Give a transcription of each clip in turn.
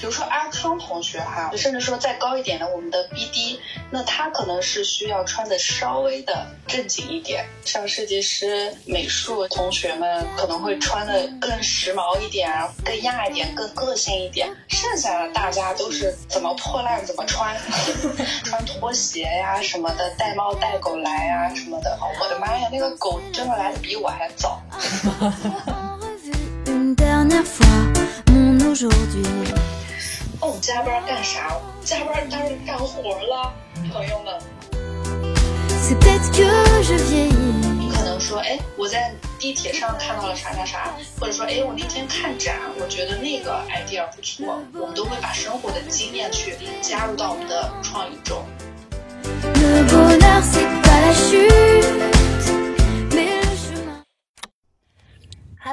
比如说阿康同学哈，甚至说再高一点的我们的 BD，那他可能是需要穿的稍微的正经一点。像设计师、美术同学们可能会穿的更时髦一点，更亚一点，更个性一点。剩下的大家都是怎么破烂怎么穿，穿拖鞋呀什么的，带猫带狗来啊什么的。我的妈呀，那个狗真的来的比我还早。哦，加班干啥？加班当然干活了，朋友们。你可能说，哎，我在地铁上看到了啥啥啥，或者说，哎，我那天看展，我觉得那个 idea 不错。我们都会把生活的经验去加入到我们的创意中。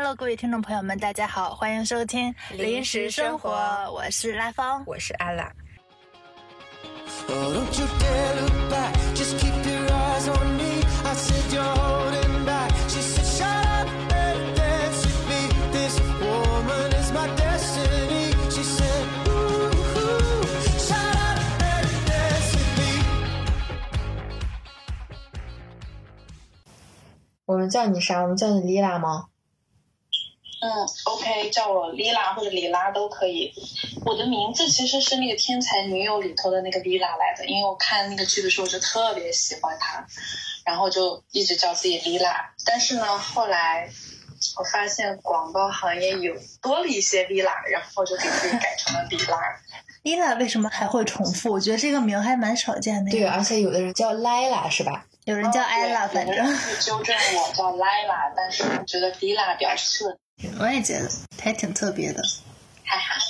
Hello，各位听众朋友们，大家好，欢迎收听临时生活，我是拉芳，我是阿拉。我们叫你啥？我们叫你丽拉吗？嗯，OK，叫我丽拉或者里拉都可以。我的名字其实是那个《天才女友》里头的那个丽拉来的，因为我看那个剧的时候就特别喜欢她，然后就一直叫自己丽拉。但是呢，后来我发现广告行业有多了一些丽拉，然后就给自己改成了丽拉。丽拉为什么还会重复？我觉得这个名还蛮少见的。对，而且有的人叫莱拉是吧？有人叫艾拉，反正纠正我叫莱拉，但是我觉得丽拉比较顺。我也觉得还挺特别的，哈哈。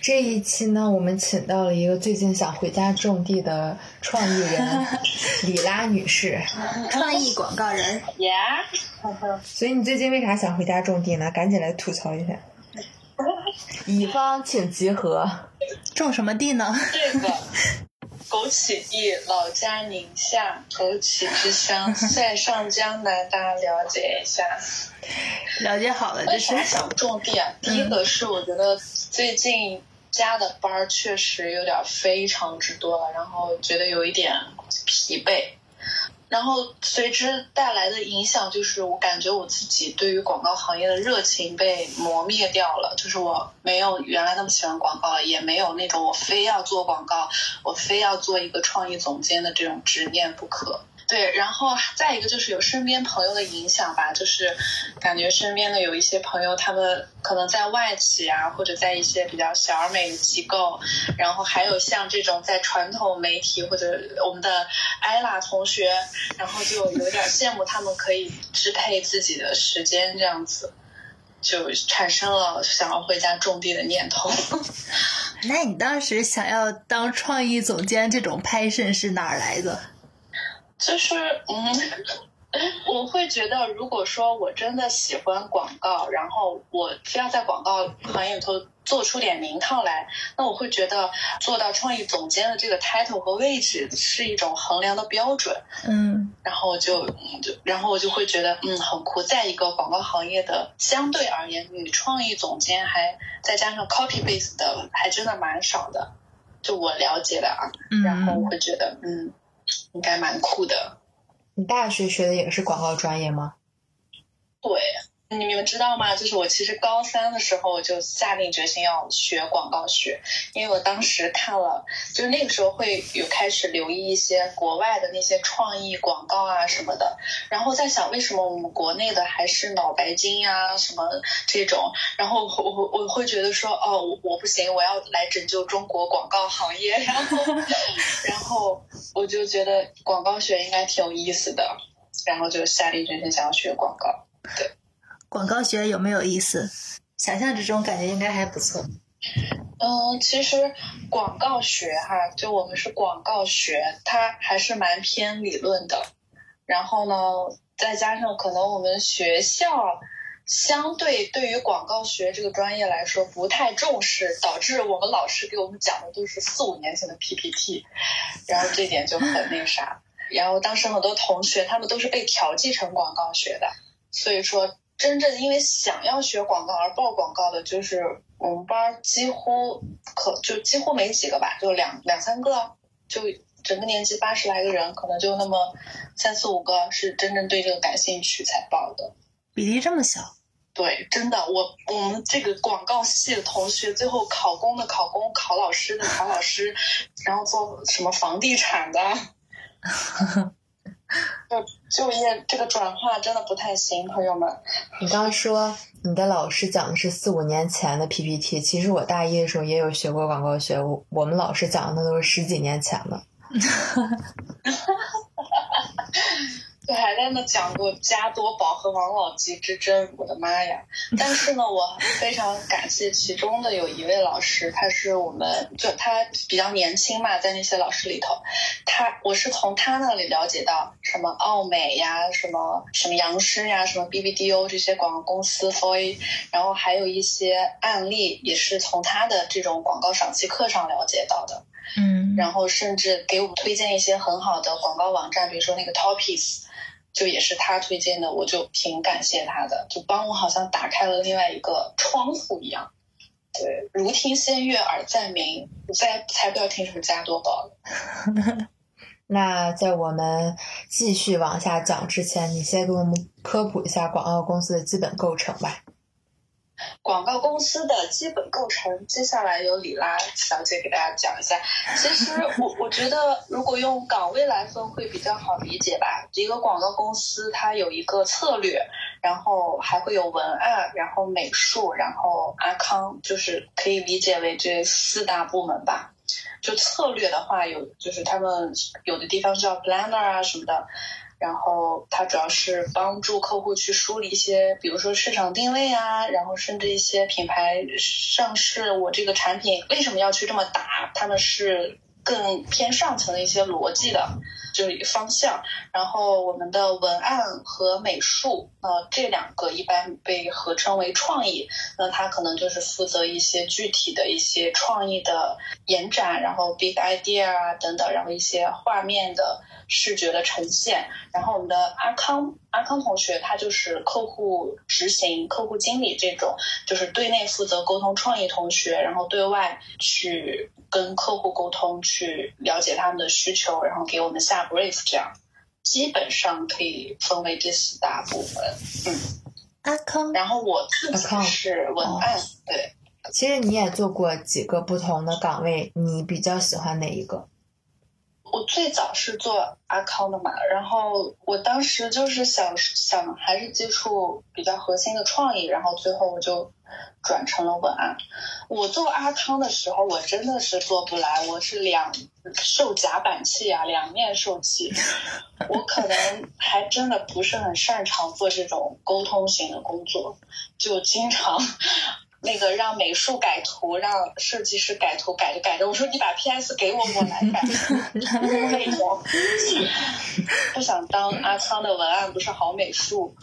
这一期呢，我们请到了一个最近想回家种地的创意人李拉女士，创意广告人呀。所以你最近为啥想回家种地呢？赶紧来吐槽一下。乙方请集合。种什么地呢？这个。枸杞地，老家宁夏，枸杞之乡，塞上江南，大家了解一下。了解好了，这是想种地啊。第一个是我觉得最近加的班儿确实有点非常之多了，然后觉得有一点疲惫。然后随之带来的影响就是，我感觉我自己对于广告行业的热情被磨灭掉了。就是我没有原来那么喜欢广告了，也没有那种我非要做广告，我非要做一个创意总监的这种执念不可。对，然后再一个就是有身边朋友的影响吧，就是感觉身边的有一些朋友，他们可能在外企啊，或者在一些比较小而美的机构，然后还有像这种在传统媒体或者我们的艾拉同学，然后就有点羡慕他们可以支配自己的时间这样子，就产生了想要回家种地的念头。那你当时想要当创意总监这种 passion 是哪儿来的？就是嗯，我会觉得，如果说我真的喜欢广告，然后我非要在广告行业里头做出点名堂来，那我会觉得做到创意总监的这个 title 和位置是一种衡量的标准。嗯，然后我就就然后我就会觉得嗯很酷，在一个广告行业的相对而言，女创意总监还再加上 copy base 的，还真的蛮少的。就我了解的啊，然后我会觉得嗯。应该蛮酷的。你大学学的也是广告专业吗？对。你们知道吗？就是我其实高三的时候就下定决心要学广告学，因为我当时看了，就是那个时候会有开始留意一些国外的那些创意广告啊什么的，然后在想为什么我们国内的还是脑白金呀什么这种，然后我我我会觉得说哦我不行，我要来拯救中国广告行业，然后然后我就觉得广告学应该挺有意思的，然后就下定决心想要学广告，对。广告学有没有意思？想象之中感觉应该还不错。嗯，其实广告学哈，就我们是广告学，它还是蛮偏理论的。然后呢，再加上可能我们学校相对对于广告学这个专业来说不太重视，导致我们老师给我们讲的都是四五年前的 PPT，然后这点就很那啥。然后当时很多同学他们都是被调剂成广告学的，所以说。真正因为想要学广告而报广告的，就是我们班儿几乎可就几乎没几个吧，就两两三个，就整个年级八十来个人，可能就那么三四五个是真正对这个感兴趣才报的。比例这么小，对，真的，我我们这个广告系的同学，最后考公的考公，考老师的考老师，然后做什么房地产的，就就业这个转化真的不太行，朋友们。你刚说你的老师讲的是四五年前的 PPT，其实我大一的时候也有学过广告学，我我们老师讲的那都是十几年前的。对，还在那讲过加多宝和王老吉之争，我的妈呀！但是呢，我非常感谢其中的有一位老师，他是我们就他比较年轻嘛，在那些老师里头，他我是从他那里了解到什么奥美呀，什么什么杨师呀，什么 BBDO 这些广告公司然后还有一些案例也是从他的这种广告赏析课上了解到的。嗯，然后甚至给我们推荐一些很好的广告网站，比如说那个 Topics，就也是他推荐的，我就挺感谢他的，就帮我好像打开了另外一个窗户一样。对，如听仙乐耳暂明，再才不要听什么加多宝了。那在我们继续往下讲之前，你先给我们科普一下广告公司的基本构成吧。广告公司的基本构成，接下来由李拉小姐给大家讲一下。其实我我觉得，如果用岗位来分会比较好理解吧。一个广告公司它有一个策略，然后还会有文案，然后美术，然后阿康，就是可以理解为这四大部门吧。就策略的话，有就是他们有的地方叫 planner 啊什么的。然后它主要是帮助客户去梳理一些，比如说市场定位啊，然后甚至一些品牌上市，我这个产品为什么要去这么打？他们是更偏上层的一些逻辑的，就是一个方向。然后我们的文案和美术，呃，这两个一般被合称为创意。那它可能就是负责一些具体的一些创意的延展，然后 big idea 啊等等，然后一些画面的。视觉的呈现，然后我们的阿康阿康同学，他就是客户执行、客户经理这种，就是对内负责沟通创意同学，然后对外去跟客户沟通，去了解他们的需求，然后给我们下 brief，这样基本上可以分为这四大部分。嗯，阿康，然后我自己是文案，对。其实你也做过几个不同的岗位，你比较喜欢哪一个？我最早是做阿康的嘛，然后我当时就是想想还是接触比较核心的创意，然后最后我就转成了文案。我做阿康的时候，我真的是做不来，我是两受夹板气啊，两面受气。我可能还真的不是很擅长做这种沟通型的工作，就经常。那个让美术改图，让设计师改图，改着改着，我说你把 PS 给我，我来改。那种不想当阿康的文案，不是好美术。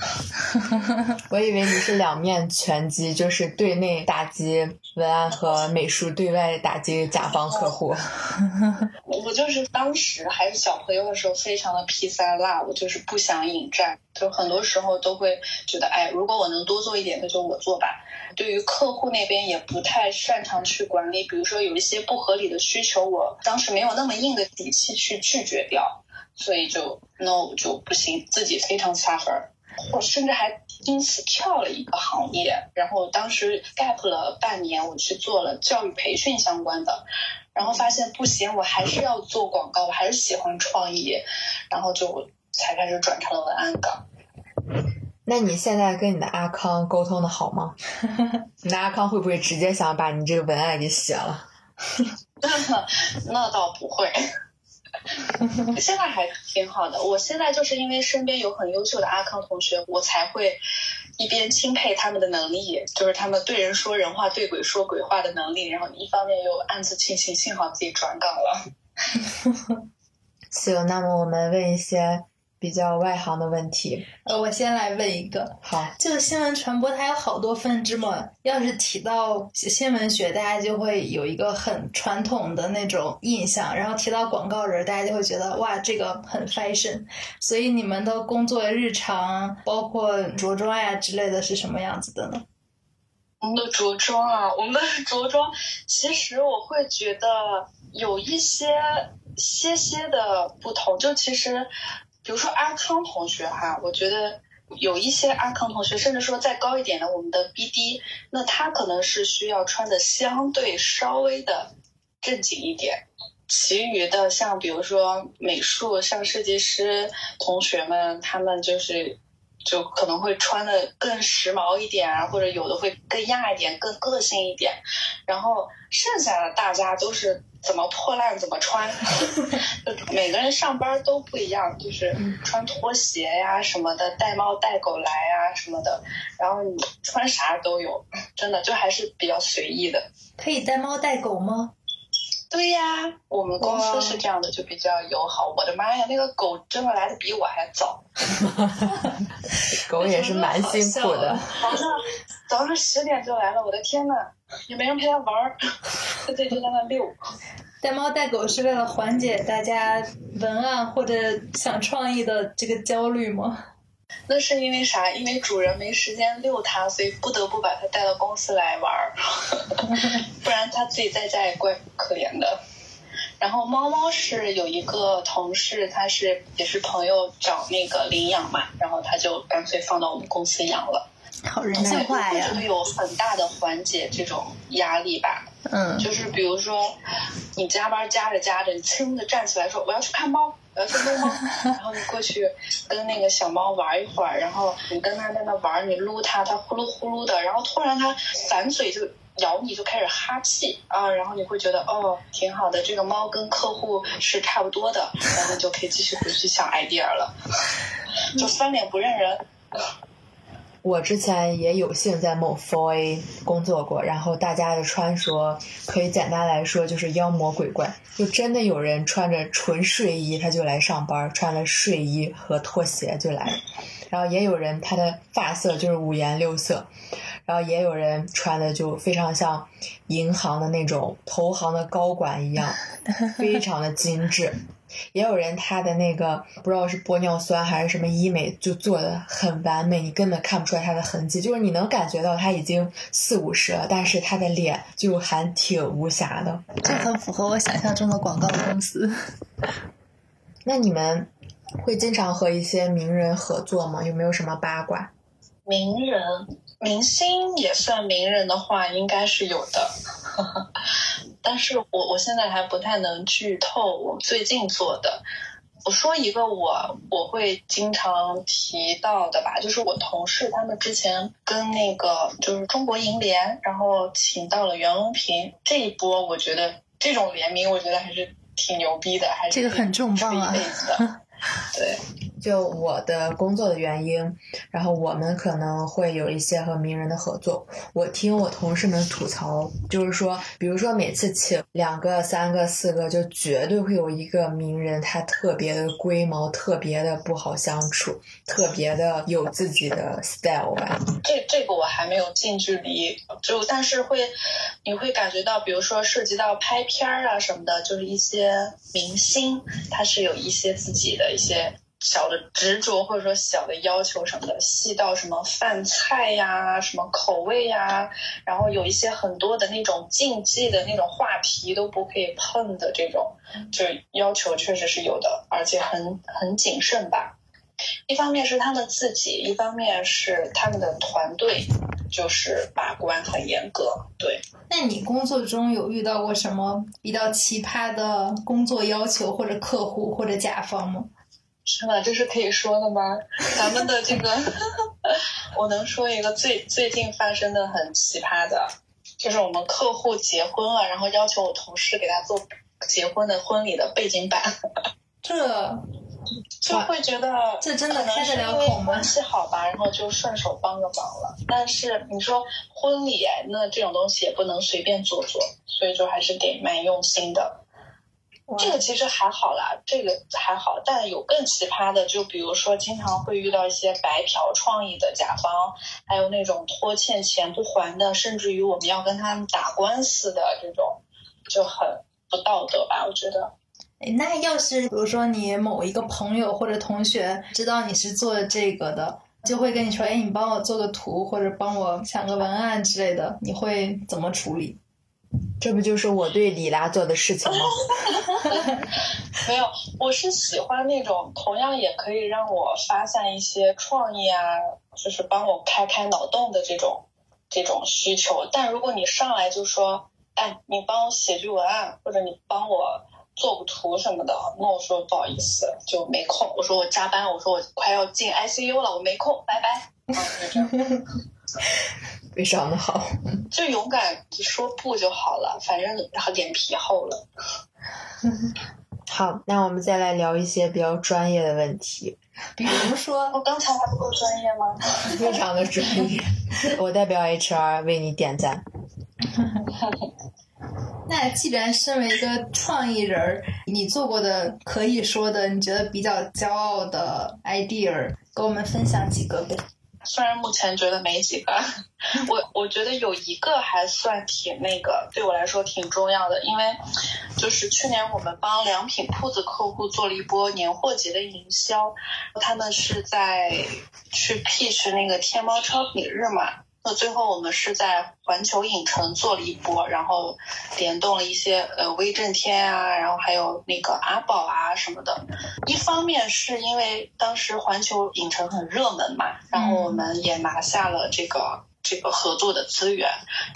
我以为你是两面拳击，就是对内打击文案和美术，对外打击甲方客户。我就是当时还是小朋友的时候，非常的 P 三辣，我就是不想引战，就很多时候都会觉得，哎，如果我能多做一点，那就我做吧。对于客户那边也不太擅长去管理，比如说有一些不合理的需求，我当时没有那么硬的底气去拒绝掉，所以就 no 就不行，自己非常 suffer，我甚至还因此跳了一个行业，然后当时 gap 了半年，我去做了教育培训相关的，然后发现不行，我还是要做广告，我还是喜欢创意，然后就才开始转成了文案岗。那你现在跟你的阿康沟通的好吗？你的阿康会不会直接想把你这个文案给写了？那倒不会，现在还挺好的。我现在就是因为身边有很优秀的阿康同学，我才会一边钦佩他们的能力，就是他们对人说人话、对鬼说鬼话的能力，然后一方面又暗自庆幸，幸好自己转岗了。行，那么我们问一些。比较外行的问题。呃，我先来问一个，好，这个新闻传播它有好多分支嘛。要是提到新闻学，大家就会有一个很传统的那种印象，然后提到广告人，大家就会觉得哇，这个很 fashion。所以你们的工作日常，包括着装呀之类的是什么样子的呢？我们的着装啊，我们的 着装，其实我会觉得有一些些些的不同。就其实，比如说阿康同学哈，我觉得有一些阿康同学，甚至说再高一点的我们的 BD，那他可能是需要穿的相对稍微的正经一点。其余的像比如说美术，像设计师同学们，他们就是。就可能会穿的更时髦一点啊，或者有的会更亚一点、更个性一点。然后剩下的大家都是怎么破烂怎么穿，每个人上班都不一样，就是穿拖鞋呀什么的，带猫带狗来啊什么的。然后你穿啥都有，真的就还是比较随意的。可以带猫带狗吗？对呀，我们公司是这样的，就比较友好。我的妈呀，那个狗真的来的比我还早，狗也是蛮辛苦的。早上十点就来了，我的天呐，也没人陪它玩儿，它自己就在那遛。带猫带狗是为了缓解大家文案或者想创意的这个焦虑吗？那是因为啥？因为主人没时间遛它，所以不得不把它带到公司来玩儿，不然它自己在家也怪可怜的。然后猫猫是有一个同事，他是也是朋友找那个领养嘛，然后他就干脆放到我们公司养了。好人性化呀！觉得有很大的缓解这种压力吧。嗯，就是比如说你加班加着加着，你轻的站起来说我要去看猫。我要去撸猫，然后你过去跟那个小猫玩一会儿，然后你跟它在那玩，你撸它，它呼噜呼噜的，然后突然它反嘴就咬你，就开始哈气啊，然后你会觉得哦挺好的，这个猫跟客户是差不多的，然后就可以继续回去想 idea 了，就翻脸不认人。我之前也有幸在某 Four A 工作过，然后大家的穿着可以简单来说就是妖魔鬼怪，就真的有人穿着纯睡衣他就来上班，穿了睡衣和拖鞋就来，然后也有人他的发色就是五颜六色，然后也有人穿的就非常像银行的那种投行的高管一样，非常的精致。也有人他的那个不知道是玻尿酸还是什么医美，就做的很完美，你根本看不出来他的痕迹，就是你能感觉到他已经四五十了，但是他的脸就还挺无瑕的。这很符合我想象中的广告公司。那你们会经常和一些名人合作吗？有没有什么八卦？名人、明星也算名人的话，应该是有的。但是我我现在还不太能剧透我最近做的。我说一个我我会经常提到的吧，就是我同事他们之前跟那个就是中国银联，然后请到了袁隆平这一波，我觉得这种联名我觉得还是挺牛逼的，还是这个很重磅啊，的，对。就我的工作的原因，然后我们可能会有一些和名人的合作。我听我同事们吐槽，就是说，比如说每次请两个、三个、四个，就绝对会有一个名人，他特别的龟毛，特别的不好相处，特别的有自己的 style 吧。这这个我还没有近距离，就但是会，你会感觉到，比如说涉及到拍片儿啊什么的，就是一些明星，他是有一些自己的一些。小的执着或者说小的要求什么的，细到什么饭菜呀、什么口味呀，然后有一些很多的那种禁忌的那种话题都不可以碰的这种，就要求确实是有的，而且很很谨慎吧。一方面是他们自己，一方面是他们的团队，就是把关很严格。对，那你工作中有遇到过什么比较奇葩的工作要求，或者客户或者甲方吗？是吗？这是可以说的吗？咱们的这个，我能说一个最最近发生的很奇葩的，就是我们客户结婚了，然后要求我同事给他做结婚的婚礼的背景板。这就会觉得这真的开得了口吗？关系好吧，然后就顺手帮个忙了。但是你说婚礼，那这种东西也不能随便做做，所以就还是得蛮用心的。这个其实还好啦，这个还好，但有更奇葩的，就比如说经常会遇到一些白嫖创意的甲方，还有那种拖欠钱不还的，甚至于我们要跟他们打官司的这种，就很不道德吧？我觉得。那要是比如说你某一个朋友或者同学知道你是做这个的，就会跟你说：“哎，你帮我做个图，或者帮我想个文案之类的，你会怎么处理？”这不就是我对李拉做的事情吗？没有，我是喜欢那种同样也可以让我发散一些创意啊，就是帮我开开脑洞的这种这种需求。但如果你上来就说，哎，你帮我写句文案，或者你帮我做个图什么的，那我说不好意思，就没空。我说我加班，我说我快要进 ICU 了，我没空，拜拜。非常的好，就勇敢说不就好了，反正脸皮厚了。好，那我们再来聊一些比较专业的问题，比如说，我刚才还不够专业吗？非常的专业，我代表 HR 为你点赞。那既然身为一个创意人，你做过的可以说的，你觉得比较骄傲的 idea，给我们分享几个呗。虽然目前觉得没几个，我我觉得有一个还算挺那个，对我来说挺重要的，因为就是去年我们帮良品铺子客户做了一波年货节的营销，他们是在去 pitch 那个天猫超品日嘛。那最后我们是在环球影城做了一波，然后联动了一些呃威震天啊，然后还有那个阿宝啊什么的。一方面是因为当时环球影城很热门嘛，然后我们也拿下了这个。这个合作的资源，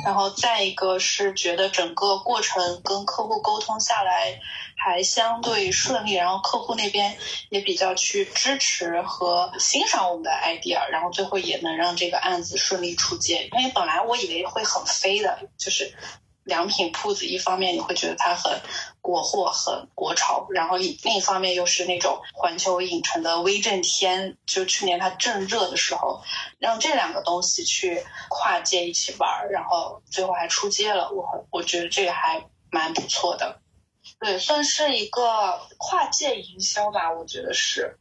然后再一个是觉得整个过程跟客户沟通下来还相对顺利，然后客户那边也比较去支持和欣赏我们的 idea，然后最后也能让这个案子顺利出街。因为本来我以为会很飞的，就是。良品铺子，一方面你会觉得它很国货、很国潮，然后另一方面又是那种环球影城的威震天，就去年它正热的时候，让这两个东西去跨界一起玩，然后最后还出街了，我我觉得这个还蛮不错的，对，算是一个跨界营销吧，我觉得是。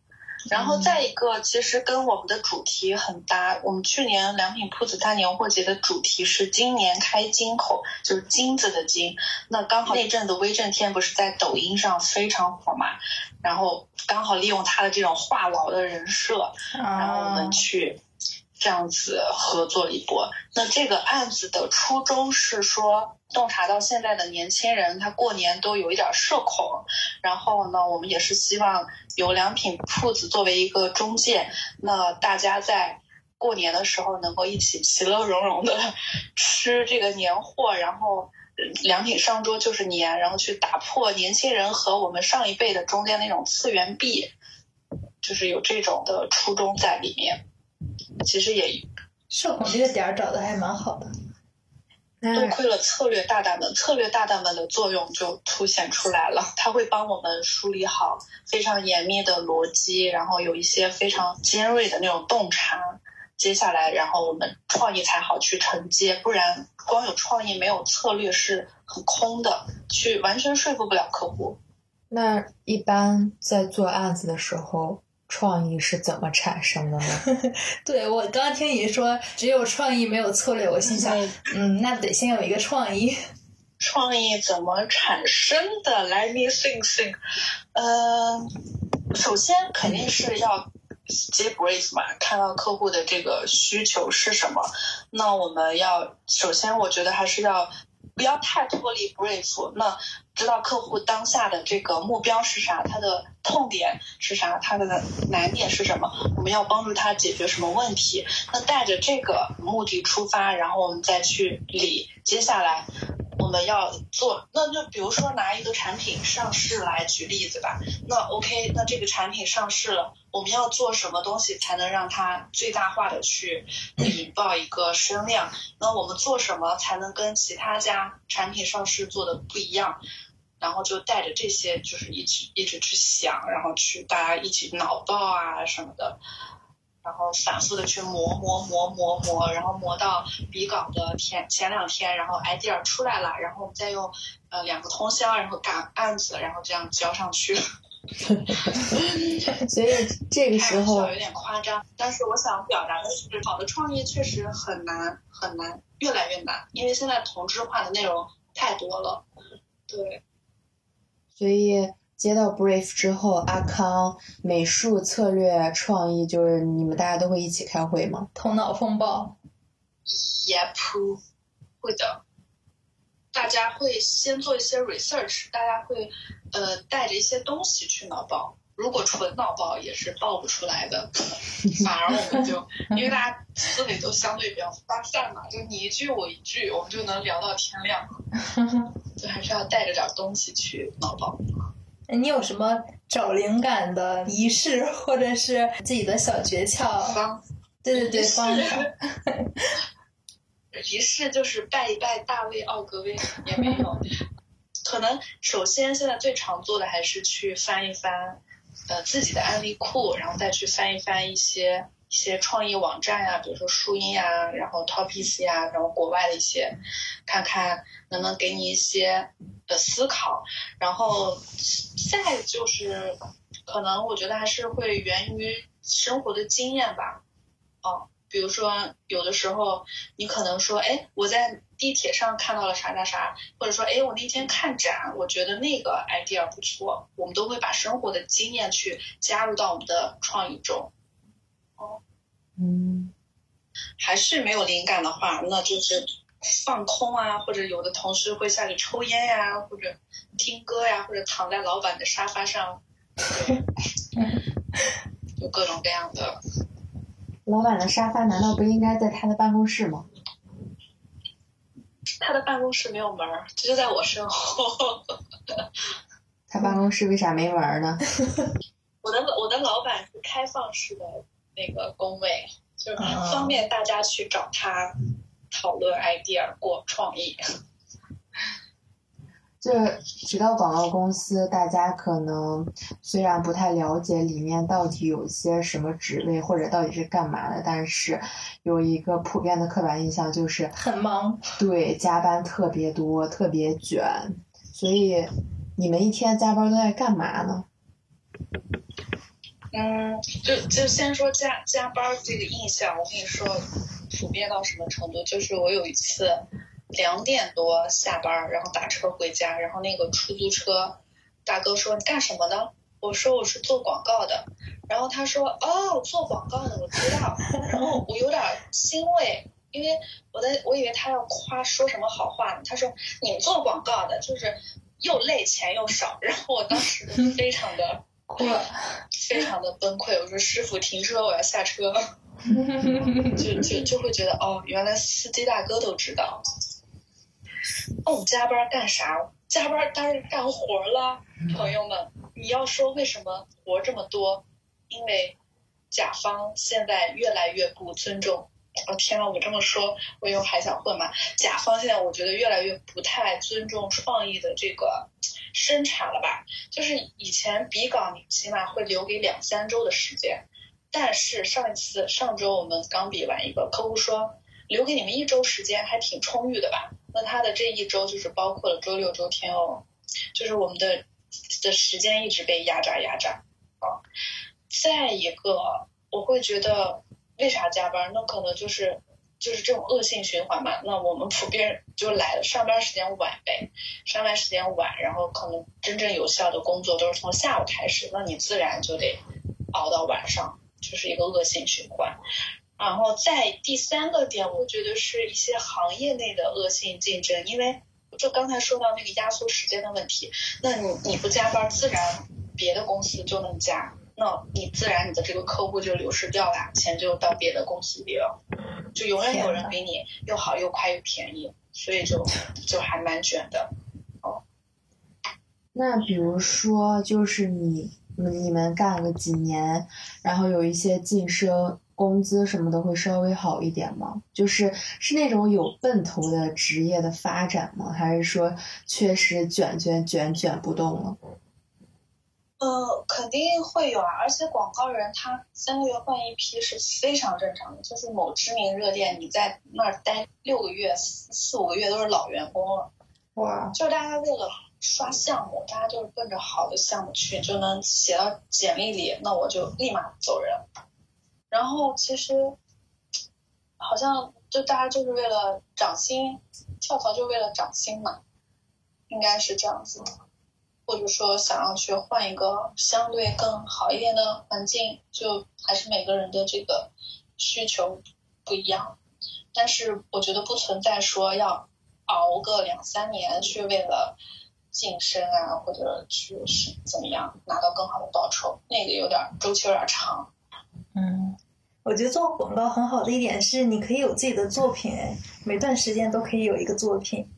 然后再一个，其实跟我们的主题很搭。我们去年良品铺子大年货节的主题是“今年开金口”，就是金子的金。那刚好那阵子威震天不是在抖音上非常火嘛，然后刚好利用他的这种话痨的人设，然后我们去。这样子合作一波，那这个案子的初衷是说，洞察到现在的年轻人他过年都有一点社恐，然后呢，我们也是希望有良品铺子作为一个中介，那大家在过年的时候能够一起其乐融融的吃这个年货，然后良品上桌就是年，然后去打破年轻人和我们上一辈的中间那种次元壁，就是有这种的初衷在里面。其实也，社恐这个点儿找的还蛮好的。多亏了策略大大们，策略大大们的作用就凸显出来了。他会帮我们梳理好非常严密的逻辑，然后有一些非常尖锐的那种洞察。接下来，然后我们创意才好去承接，不然光有创意没有策略是很空的，去完全说服不了客户。那一般在做案子的时候。创意是怎么产生的呢？对我刚刚听你说只有创意没有策略，我心想，嗯，那得先有一个创意。创意怎么产生的？Let me think think。嗯，首先肯定是要接 brief 嘛，看到客户的这个需求是什么。那我们要首先，我觉得还是要。不要太脱离 brief，那知道客户当下的这个目标是啥，他的痛点是啥，他的难点是什么，我们要帮助他解决什么问题。那带着这个目的出发，然后我们再去理接下来。我们要做，那就比如说拿一个产品上市来举例子吧。那 OK，那这个产品上市了，我们要做什么东西才能让它最大化的去引爆一个声量？那我们做什么才能跟其他家产品上市做的不一样？然后就带着这些，就是一直一直去想，然后去大家一起脑爆啊什么的。然后反复的去磨磨磨磨磨，然后磨到比稿的前前两天，然后 idea 出来了，然后我们再用呃两个通宵，然后赶案子，然后这样交上去。所以这个时候有点夸张，但是我想表达的是，好的创意确实很难很难，越来越难，因为现在同质化的内容太多了。对，所以接到 brief 之后，阿康美术策略创意就是你们大家都会一起开会吗？头脑风暴，Yep，会的。大家会先做一些 research，大家会呃带着一些东西去脑爆。如果纯脑爆也是爆不出来的，反而我们就因为大家思维都相对比较发散嘛，就你一句我一句，我们就能聊到天亮。就还是要带着点东西去脑爆。你有什么找灵感的仪式，或者是自己的小诀窍？方，对对对，方法。仪式就是拜一拜大卫奥格威也没有，可能首先现在最常做的还是去翻一翻，呃自己的案例库，然后再去翻一翻一些一些创意网站呀，比如说树荫呀，然后 Topics 呀，然后国外的一些，看看能不能给你一些呃思考，然后再就是可能我觉得还是会源于生活的经验吧，哦。比如说，有的时候你可能说，哎，我在地铁上看到了啥啥啥，或者说，哎，我那天看展，我觉得那个 idea 不错。我们都会把生活的经验去加入到我们的创意中。哦，嗯，还是没有灵感的话，那就是放空啊，或者有的同事会下去抽烟呀，或者听歌呀，或者躺在老板的沙发上，就各种各样的。老板的沙发难道不应该在他的办公室吗？他的办公室没有门儿，就在我身后。他办公室为啥没门儿呢？我的我的老板是开放式的那个工位，就是方便大家去找他讨论 idea 过创意。就是提到广告公司，大家可能虽然不太了解里面到底有些什么职位或者到底是干嘛的，但是有一个普遍的刻板印象就是很忙，对，加班特别多，特别卷。所以你们一天加班都在干嘛呢？嗯，就就先说加加班这个印象，我跟你说，普遍到什么程度？就是我有一次。两点多下班，然后打车回家，然后那个出租车大哥说：“你干什么呢？”我说：“我是做广告的。”然后他说：“哦，做广告的我知道。”然后我有点欣慰，因为我在我以为他要夸说什么好话呢。他说：“你们做广告的，就是又累钱又少。”然后我当时非常的 哭了，非常的崩溃。我说：“师傅，停车，我要下车。”就就就会觉得哦，原来司机大哥都知道。哦，加班干啥？加班当然干活了，朋友们。你要说为什么活这么多？因为甲方现在越来越不尊重。哦天呐，我这么说，我以后还想混吗？甲方现在我觉得越来越不太尊重创意的这个生产了吧？就是以前比稿你起码会留给两三周的时间，但是上一次上周我们刚比完一个，客户说留给你们一周时间还挺充裕的吧？那他的这一周就是包括了周六周天哦，就是我们的的时间一直被压榨压榨啊。再一个，我会觉得为啥加班？那可能就是就是这种恶性循环嘛。那我们普遍就来了，上班时间晚呗，上班时间晚，然后可能真正有效的工作都是从下午开始，那你自然就得熬到晚上，就是一个恶性循环。然后再第三个点，我觉得是一些行业内的恶性竞争，因为就刚才说到那个压缩时间的问题，那你你不加班，自然别的公司就能加，那你自然你的这个客户就流失掉了，钱就到别的公司里了，就永远有人比你又好又快又便宜，所以就就还蛮卷的。哦，那比如说就是你你们干了几年，然后有一些晋升。工资什么的会稍微好一点吗？就是是那种有奔头的职业的发展吗？还是说确实卷卷卷卷不动了？呃，肯定会有啊，而且广告人他三个月换一批是非常正常的，就是某知名热店你在那儿待六个月、四四五个月都是老员工了。哇，就是大家为了刷项目，大家就是奔着好的项目去，就能写到简历里，那我就立马走人。然后其实好像就大家就是为了涨薪，跳槽就为了涨薪嘛，应该是这样子。或者说想要去换一个相对更好一点的环境，就还是每个人的这个需求不一样。但是我觉得不存在说要熬个两三年去为了晋升啊，或者去是怎么样拿到更好的报酬，那个有点周期有点长。嗯，我觉得做广告很好的一点是你可以有自己的作品，哎，每段时间都可以有一个作品，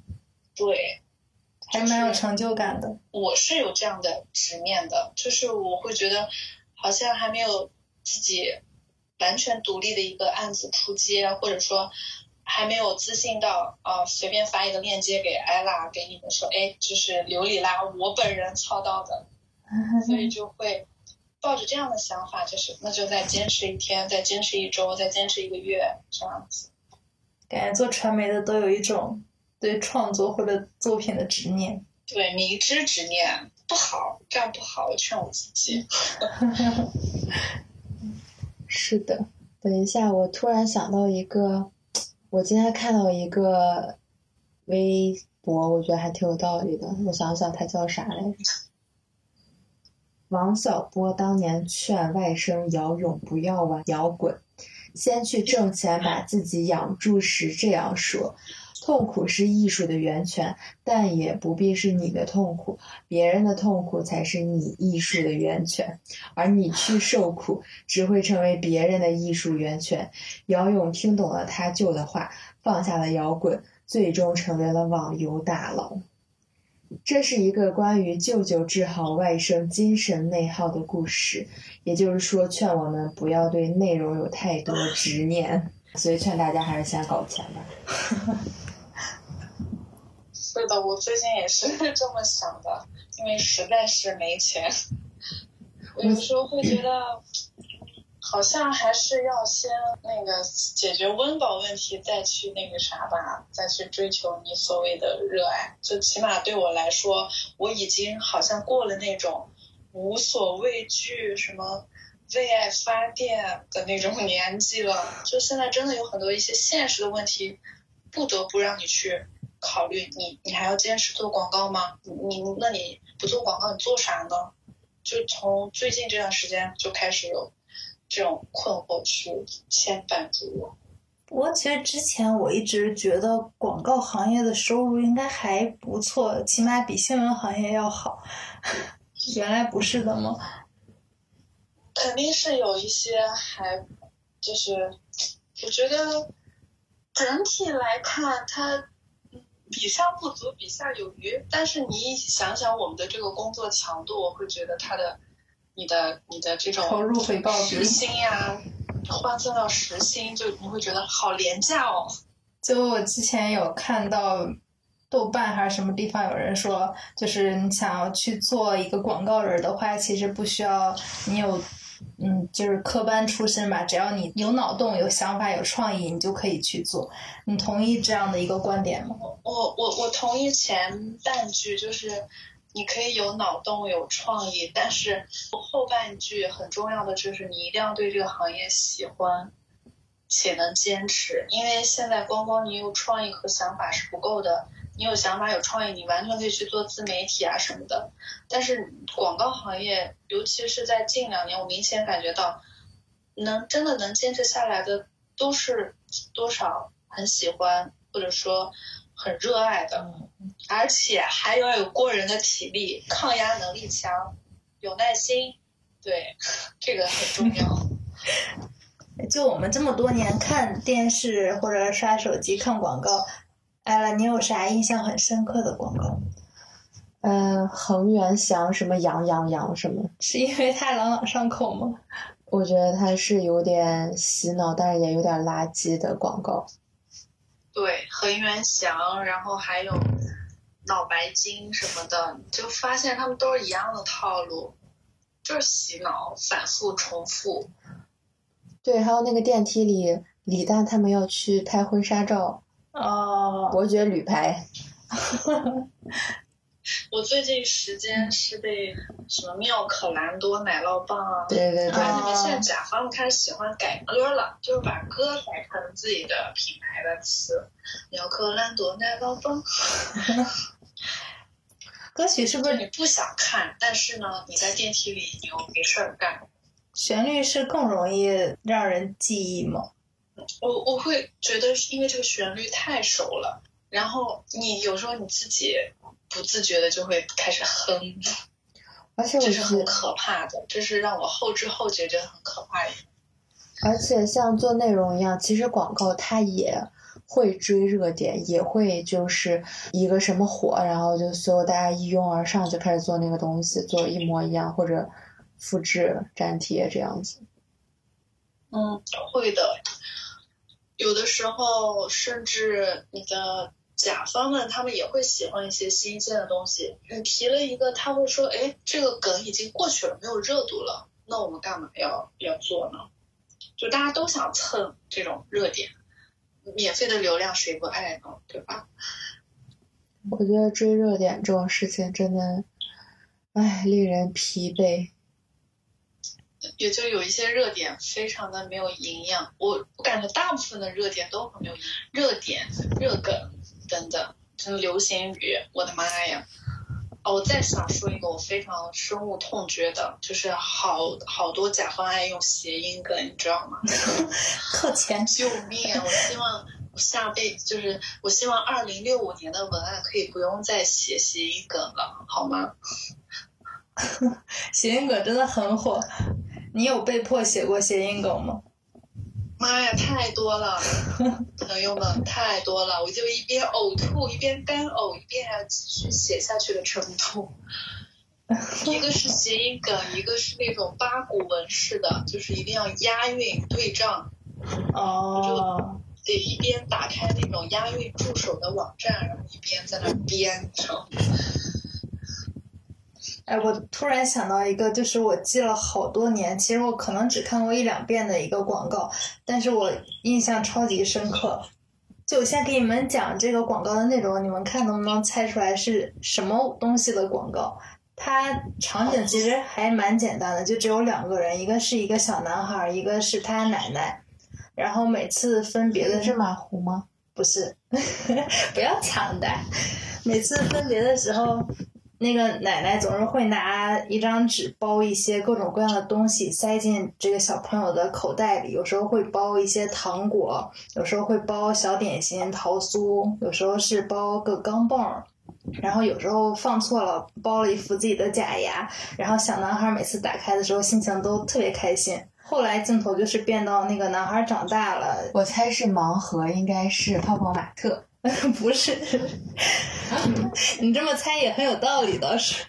对。还蛮有成就感的。我是有这样的执念的，就是我会觉得好像还没有自己完全独立的一个案子出街，或者说还没有自信到啊随便发一个链接给艾拉给你们说，哎，就是琉璃拉我本人操刀的，所以就会抱着这样的想法，就是那就再坚持一天，再坚持一周，再坚持一个月这样子。感觉做传媒的都有一种。对创作或者作品的执念，对迷之执念不好，这样不好，我劝我自己。是的，等一下，我突然想到一个，我今天看到一个微博，我觉得还挺有道理的。我想想，他叫啥来着？王小波当年劝外甥姚勇不要玩摇滚，先去挣钱把自己养住时这样说。痛苦是艺术的源泉，但也不必是你的痛苦，别人的痛苦才是你艺术的源泉，而你去受苦，只会成为别人的艺术源泉。姚勇听懂了他舅的话，放下了摇滚，最终成为了网游大佬。这是一个关于舅舅治好外甥精神内耗的故事，也就是说，劝我们不要对内容有太多执念，所以劝大家还是先搞钱吧。是的，我最近也是 这么想的，因为实在是没钱。我 有时候会觉得，好像还是要先那个解决温饱问题，再去那个啥吧，再去追求你所谓的热爱。就起码对我来说，我已经好像过了那种无所畏惧、什么为爱发电的那种年纪了。就现在真的有很多一些现实的问题，不得不让你去。考虑你，你还要坚持做广告吗？你那你不做广告，你做啥呢？就从最近这段时间就开始有这种困惑去牵绊住我。不过其实之前我一直觉得广告行业的收入应该还不错，起码比新闻行业要好。原来不是的吗？肯定是有一些还就是，我觉得整体来看它。比上不足，比下有余。但是你想想我们的这个工作强度，我会觉得它的、你的、你的这种投入回报时薪呀，换算到时薪，就你会觉得好廉价哦。就我之前有看到豆瓣还是什么地方有人说，就是你想要去做一个广告人的话，其实不需要你有。嗯，就是科班出身吧，只要你有脑洞、有想法、有创意，你就可以去做。你同意这样的一个观点吗？我我我同意前半句，就是你可以有脑洞、有创意，但是后半句很重要的就是你一定要对这个行业喜欢且能坚持，因为现在光光你有创意和想法是不够的。你有想法有创意，你完全可以去做自媒体啊什么的。但是广告行业，尤其是在近两年，我明显感觉到，能真的能坚持下来的，都是多少很喜欢或者说很热爱的，而且还要有过人的体力，抗压能力强，有耐心，对，这个很重要。就我们这么多年看电视或者刷手机看广告。艾拉，你有啥印象很深刻的广告？嗯，恒源祥什么羊羊羊什么？是因为太朗朗上口吗？我觉得它是有点洗脑，但是也有点垃圾的广告。对，恒源祥，然后还有脑白金什么的，就发现他们都是一样的套路。就是洗脑，反复重复。对，还有那个电梯里，李诞他们要去拍婚纱照，哦，伯爵旅拍。我最近时间是被什么妙可蓝多奶酪棒啊，对对对，现在甲方开始喜欢改歌了，就是把歌改成自己的品牌的词，妙可蓝多奶酪棒。歌曲是不是你不想看，但是呢，你在电梯里你又没事儿干。旋律是更容易让人记忆吗？我我会觉得是因为这个旋律太熟了，然后你有时候你自己不自觉的就会开始哼，而且我这是很，可怕的，这是让我后知后觉觉得很可怕的。而且像做内容一样，其实广告它也会追热点，也会就是一个什么火，然后就所有大家一拥而上就开始做那个东西，做一模一样或者复制粘贴这样子。嗯，会的。有的时候，甚至你的甲方们，他们也会喜欢一些新鲜的东西。你提了一个，他会说：“哎，这个梗已经过去了，没有热度了，那我们干嘛要要做呢？”就大家都想蹭这种热点，免费的流量谁不爱呢？对吧？我觉得追热点这种事情真的，唉，令人疲惫。也就有一些热点非常的没有营养。我我感觉大部分的热点都很没有营养，热点、热梗等等，真的流行语，我的妈呀！哦，我再想说一个我非常深恶痛绝的，就是好好多甲方爱用谐音梗，你知道吗？扣钱。救命！我希望我下辈子就是我希望二零六五年的文案可以不用再写谐音梗了，好吗？谐音梗真的很火，你有被迫写过谐音梗吗？妈呀，太多了，朋友们太多了，我就一边呕吐，一边干呕，一边还要继续写下去的程度。一个是谐音梗，一个是那种八股文式的，就是一定要押韵对仗，哦，得一边打开那种押韵助手的网站，然后一边在那编？哎，我突然想到一个，就是我记了好多年，其实我可能只看过一两遍的一个广告，但是我印象超级深刻。就我先给你们讲这个广告的内容，你们看能不能猜出来是什么东西的广告？它场景其实还蛮简单的，就只有两个人，一个是一个小男孩，一个是他奶奶。然后每次分别的是马虎吗？不是，不要抢答。每次分别的时候，那个奶奶总是会拿一张纸包一些各种各样的东西塞进这个小朋友的口袋里，有时候会包一些糖果，有时候会包小点心、桃酥，有时候是包个钢镚儿。然后有时候放错了，包了一副自己的假牙，然后小男孩每次打开的时候心情都特别开心。后来镜头就是变到那个男孩长大了，我猜是盲盒，应该是泡泡玛特。不是，你这么猜也很有道理倒是。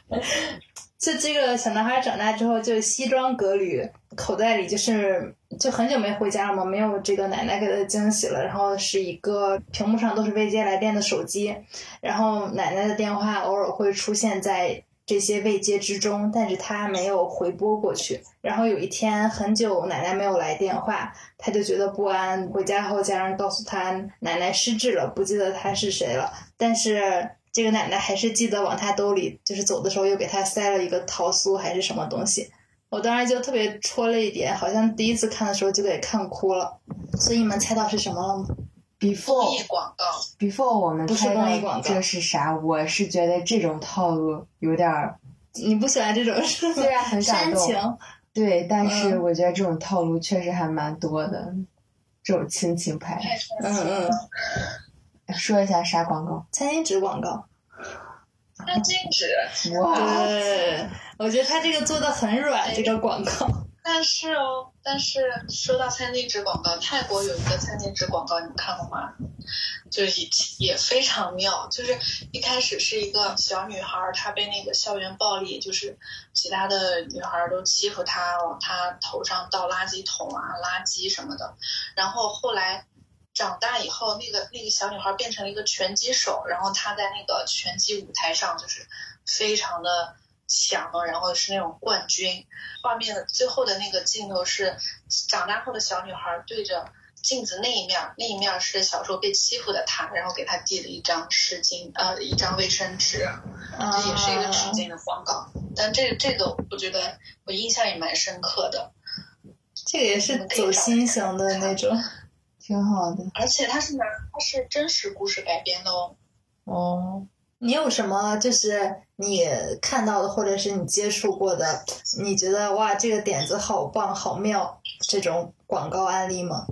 就这个小男孩长大之后，就西装革履，口袋里就是就很久没回家了嘛，没有这个奶奶给的惊喜了，然后是一个屏幕上都是未接来电的手机，然后奶奶的电话偶尔会出现在这些未接之中，但是他没有回拨过去。然后有一天很久奶奶没有来电话，他就觉得不安。回家后，家人告诉他奶奶失智了，不记得他是谁了。但是这个奶奶还是记得往他兜里，就是走的时候又给他塞了一个桃酥还是什么东西。我当时就特别戳了一点，好像第一次看的时候就给看哭了。所以你们猜到是什么了吗？公 before 益广告，before 我们不是猜公益广告到这是啥？我是觉得这种套路有点儿，你不喜欢这种？虽然很感煽动情，对，但是嗯我觉得这种套路确实还蛮多的，这种亲情牌。嗯嗯，说一下啥广告？餐巾纸广告。餐巾纸。哇，对，我觉得他这个做的很软，这个广告。但是哦，但是说到餐巾纸广告，泰国有一个餐巾纸广告，你们看过吗？就是也也非常妙，就是一开始是一个小女孩，她被那个校园暴力，就是其他的女孩都欺负她，往她头上倒垃圾桶啊、垃圾什么的。然后后来长大以后，那个那个小女孩变成了一个拳击手，然后她在那个拳击舞台上就是非常的强，然后是那种冠军。画面的最后的那个镜头是长大后的小女孩对着镜子那一面，那一面是小时候被欺负的她，然后给她递了一张湿巾，呃，一张卫生纸，这也是一个纸巾的广告。但这这个我觉得我印象也蛮深刻的。这个也是走心型的那种，挺好的。而且它是拿它是真实故事改编的哦。哦，你有什么就是你看到的，或者是你接触过的，你觉得哇这个点子好棒好妙这种广告案例吗？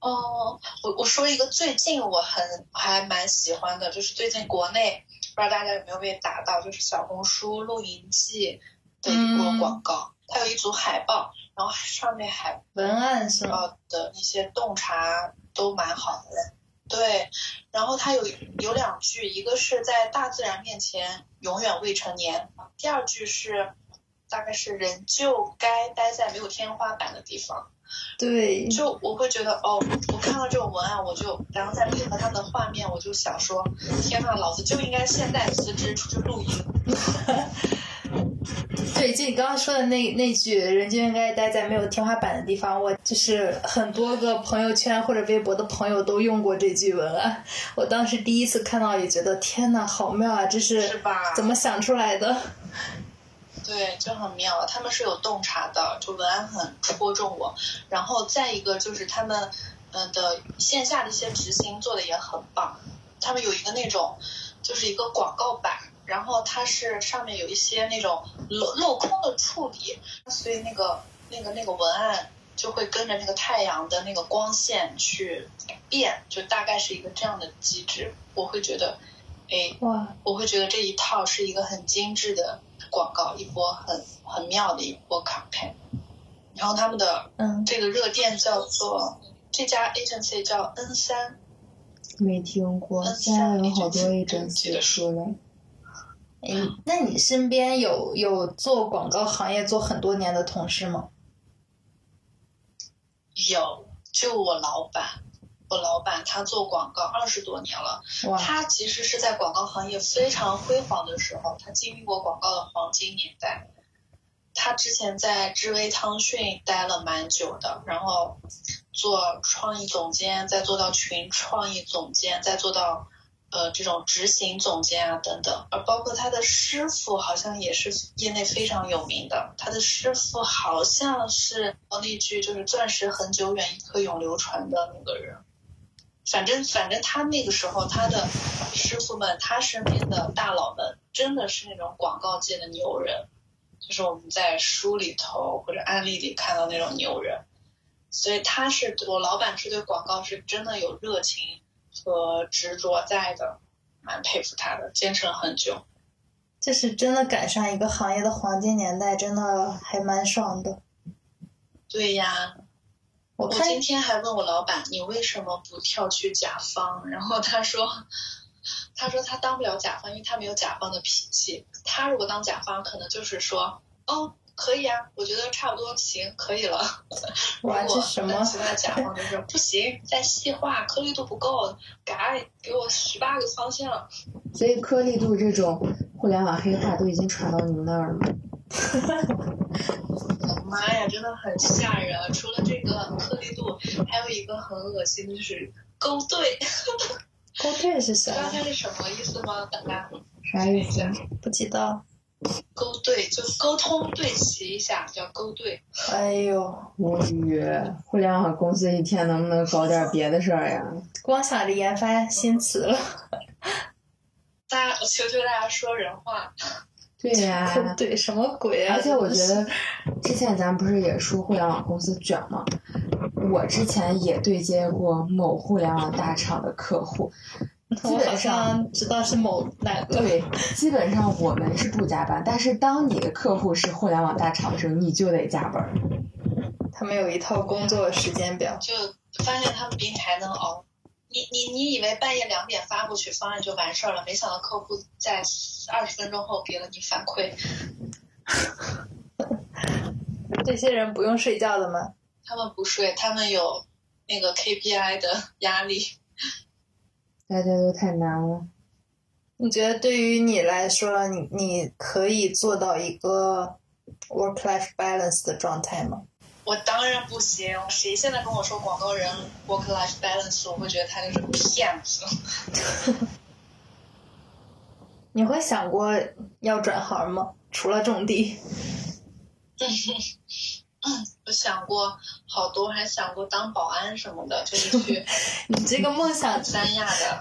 哦，我我说一个最近我很还蛮喜欢的，就是最近国内不知道大家有没有被打到，就是小红书露营记的一波广告，它有一组海报，然后上面海文案什么？的那些洞察都蛮好的，对。然后他有有两句，一个是在大自然面前永远未成年，第二句是大概是人就该待在没有天花板的地方。对，就我会觉得哦，我看到这种文案，我就然后再配合他们的画面，我就想说，天呐，老子就应该现在辞职出去露营。对，就你刚刚说的那那句“人就应该待在没有天花板的地方”，我就是很多个朋友圈或者微博的朋友都用过这句文案。我当时第一次看到也觉得天呐，好妙啊！这是怎么想出来的？对，就很妙。他们是有洞察的，就文案很戳中我。然后再一个就是他们，嗯的线下的一些执行做的也很棒。他们有一个那种，就是一个广告板，然后它是上面有一些那种镂镂空的处理，所以那个那个那个文案就会跟着那个太阳的那个光线去变，就大概是一个这样的机制。我会觉得，哎，哇，我会觉得这一套是一个很精致的。广告一波很很妙的一波 campaign，然后他们的嗯这个热店叫做这家 agency 叫 N 三，没听过，现在有好多 agency 出来。嗯，那你身边有有做广告行业做很多年的同事吗？有，就我老板。我老板他做广告二十多年了，他其实是在广告行业非常辉煌的时候，他经历过广告的黄金年代。他之前在知微汤逊待了蛮久的，然后做创意总监，再做到群创意总监，再做到呃这种执行总监啊等等。而包括他的师傅好像也是业内非常有名的，他的师傅好像是那句就是“钻石恒久远，一颗永流传”的那个人。反正反正他那个时候，他的师傅们，他身边的大佬们，真的是那种广告界的牛人，就是我们在书里头或者案例里看到那种牛人。所以他是我老板是对广告是真的有热情和执着在的，蛮佩服他的，坚持了很久。这是真的赶上一个行业的黄金年代，真的还蛮爽的。对呀。我今天还问我老板，你为什么不跳去甲方？然后他说，他说他当不了甲方，因为他没有甲方的脾气。他如果当甲方，可能就是说，哦，可以啊，我觉得差不多行，可以了。哇，这什么？其他甲方就说不行，再细化，颗粒度不够，改，给我十八个方向。所以颗粒度这种互联网黑话都已经传到你们那儿了吗？妈呀，真的很吓人！除了这个颗粒度，还有一个很恶心的就是勾兑。勾兑是啥？知道它是什么意思吗？大家。啥意思？不知道。勾兑就沟通对齐一下，叫勾兑。哎呦，无语！互联网公司一天能不能搞点别的事儿呀？光想着研发新词了。大家，我求求大家说人话。对呀，对什么鬼啊？而且我觉得，之前咱不是也说互联网公司卷吗？我之前也对接过某互联网大厂的客户，基本上知道是某哪个。对，基本上我们是不加班，但是当你的客户是互联网大厂的时候，你就得加班。他们有一套工作时间表，就发现他们比你还能熬。你你你以为半夜两点发过去方案就完事儿了？没想到客户在二十分钟后给了你反馈。这些人不用睡觉的吗？他们不睡，他们有那个 KPI 的压力。大家都太难了。你觉得对于你来说，你你可以做到一个 work life balance 的状态吗？我当然不行，谁现在跟我说广告人 work life balance，我会觉得他就是骗子。你会想过要转行吗？除了种地，我想过好多，还想过当保安什么的，就是 去你这个梦想三亚的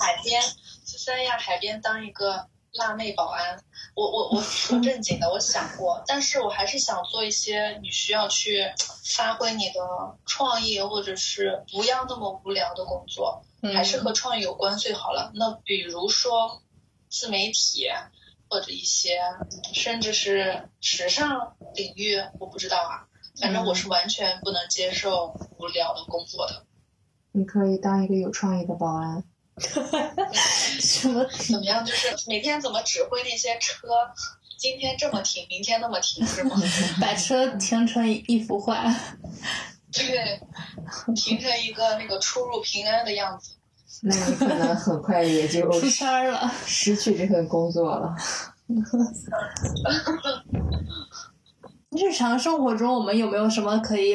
海边，去三亚海边当一个辣妹保安。我我我说正经的，我想过，但是我还是想做一些你需要去发挥你的创意，或者是不要那么无聊的工作，还是和创意有关最好了。那比如说自媒体。或者一些，甚至是时尚领域，我不知道啊。反正我是完全不能接受无聊的工作的。你可以当一个有创意的保安。什么？怎么样？就是每天怎么指挥那些车？今天这么停，明天那么停，是吗？把车停成一幅画。对，停成一个那个出入平安的样子。那你可能很快也就出圈了，失去这份工作了。日常生活中，我们有没有什么可以，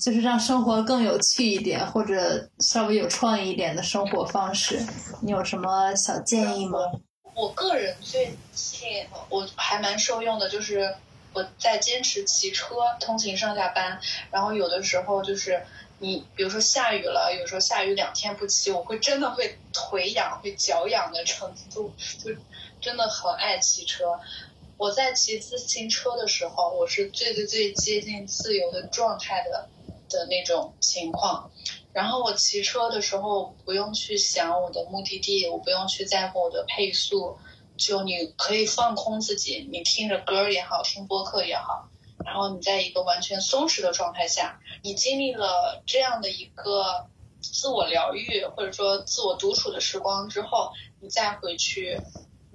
就是让生活更有趣一点，或者稍微有创意一点的生活方式？你有什么小建议吗？我个人最近我还蛮受用的，就是我在坚持骑车通勤上下班，然后有的时候就是。你比如说下雨了，有时候下雨两天不骑，我会真的会腿痒、会脚痒的程度，就真的很爱骑车。我在骑自行车的时候，我是最最最接近自由的状态的的那种情况。然后我骑车的时候不用去想我的目的地，我不用去在乎我的配速，就你可以放空自己，你听着歌也好，听播客也好。然后你在一个完全松弛的状态下，你经历了这样的一个自我疗愈或者说自我独处的时光之后，你再回去，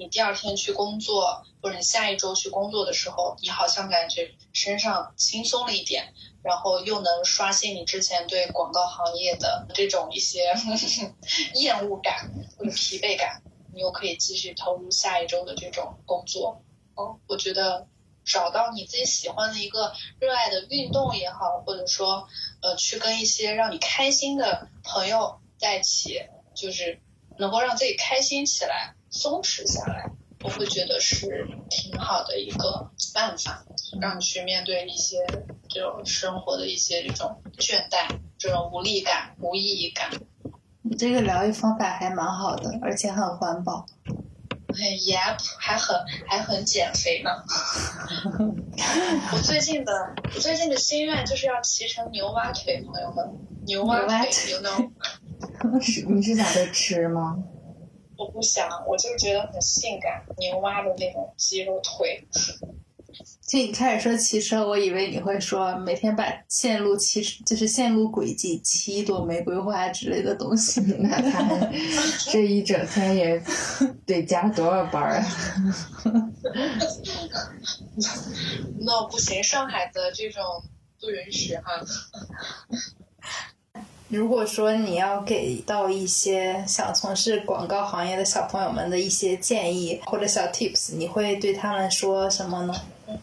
你第二天去工作或者你下一周去工作的时候，你好像感觉身上轻松了一点，然后又能刷新你之前对广告行业的这种一些 厌恶感或者疲惫感，你又可以继续投入下一周的这种工作。哦，我觉得。找到你自己喜欢的一个热爱的运动也好，或者说，呃，去跟一些让你开心的朋友在一起，就是能够让自己开心起来、松弛下来，我会觉得是挺好的一个办法，让你去面对一些这种生活的一些这种倦怠、这种无力感、无意义感。你这个疗愈方法还蛮好的，而且很环保。很严，还很还很减肥呢。我最近的我最近的心愿就是要骑成牛蛙腿，朋友们，牛蛙腿，you know？是你是想着吃吗？我不想，我就觉得很性感，牛蛙的那种肌肉腿。就你开始说骑车，我以为你会说每天把线路骑，就是线路轨迹骑一朵玫瑰花之类的东西。那他 这一整天也得加多少班啊？那不行，上海的这种不允许哈。如果说你要给到一些想从事广告行业的小朋友们的一些建议或者小 tips，你会对他们说什么呢？嗯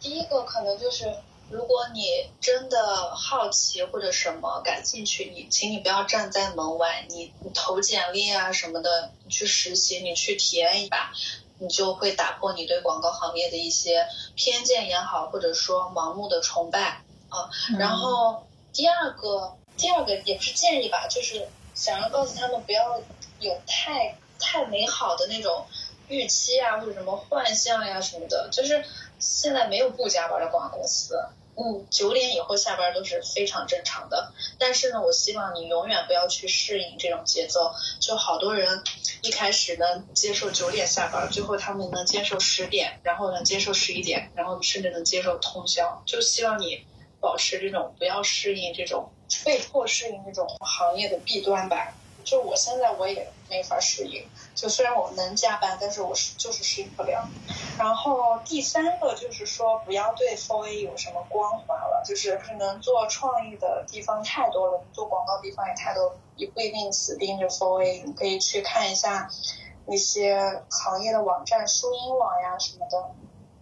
第一个可能就是，如果你真的好奇或者什么感兴趣，你请你不要站在门外，你你投简历啊什么的，你去实习，你去体验一把，你就会打破你对广告行业的一些偏见也好，或者说盲目的崇拜啊。然后第二个，第二个也不是建议吧，就是想要告诉他们不要有太太美好的那种预期啊，或者什么幻象呀什么的，就是。现在没有不加班的广告公司，嗯，九点以后下班都是非常正常的。但是呢，我希望你永远不要去适应这种节奏。就好多人一开始呢接受九点下班，最后他们能接受十点，然后能接受十一点，然后甚至能接受通宵。就希望你保持这种不要适应这种被迫适应这种行业的弊端吧。就我现在我也没法适应，就虽然我能加班，但是我是就是适应不了。然后第三个就是说，不要对 for a 有什么光环了，就是可能做创意的地方太多了，做广告地方也太多，也不一定死盯着 for a。你可以去看一下那些行业的网站，书音网呀什么的，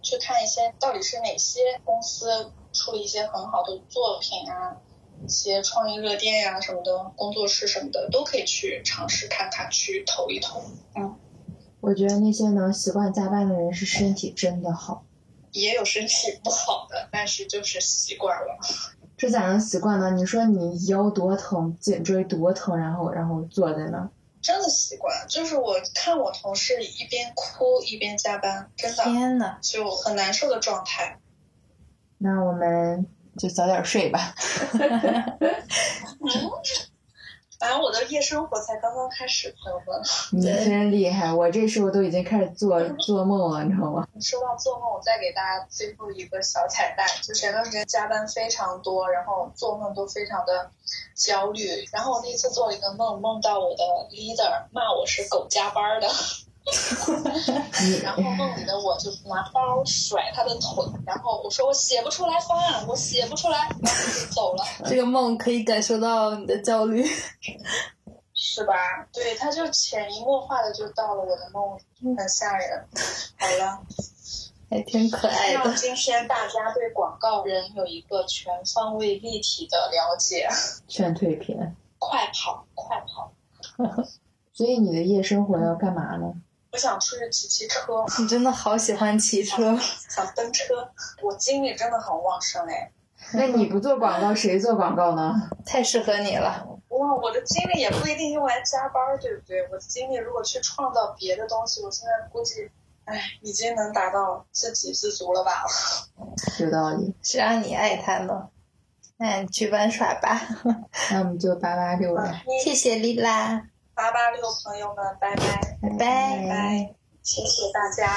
去看一些到底是哪些公司出了一些很好的作品啊，一些创意热店呀什么的，工作室什么的都可以去尝试看看，去投一投。嗯，我觉得那些能习惯加班的人是身体真的好。也有身体不好的，但是就是习惯了。这咋能习惯呢？你说你腰多疼，颈椎多疼，然后然后坐在那。真的习惯，就是我看我同事一边哭一边加班，真的，天呐，就很难受的状态。那我们就早点睡吧。反正我的夜生活才刚刚开始，朋友们。你真厉害，我这时候都已经开始做做梦了，你知道吗？说到做梦，我再给大家最后一个小彩蛋，就前段时间加班非常多，然后做梦都非常的焦虑。然后我那一次做了一个梦，梦到我的 leader 骂我是狗加班的。然后梦里的我就拿包甩他的腿，然后我说我写不出来方案，我写不出来，然后就走了。这个梦可以感受到你的焦虑，是吧？对，他就潜移默化的就到了我的梦里，很吓人。好了，还挺可爱的。今天大家对广告人有一个全方位立体的了解。劝退片。快跑，快跑。所以你的夜生活要干嘛呢？我想出去骑骑车。你真的好喜欢骑车，想蹬车。我精力真的很旺盛哎。那你不做广告，谁做广告呢？太适合你了。哇，我的精力也不一定用来加班，对不对？我的精力如果去创造别的东西，我现在估计，哎，已经能达到自给自足了吧？有道理。谁让你爱他呢？那你去玩耍吧。那我们就八八六了。谢谢丽拉。八八六朋友们，拜拜，拜拜。拜拜，谢谢大家。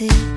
que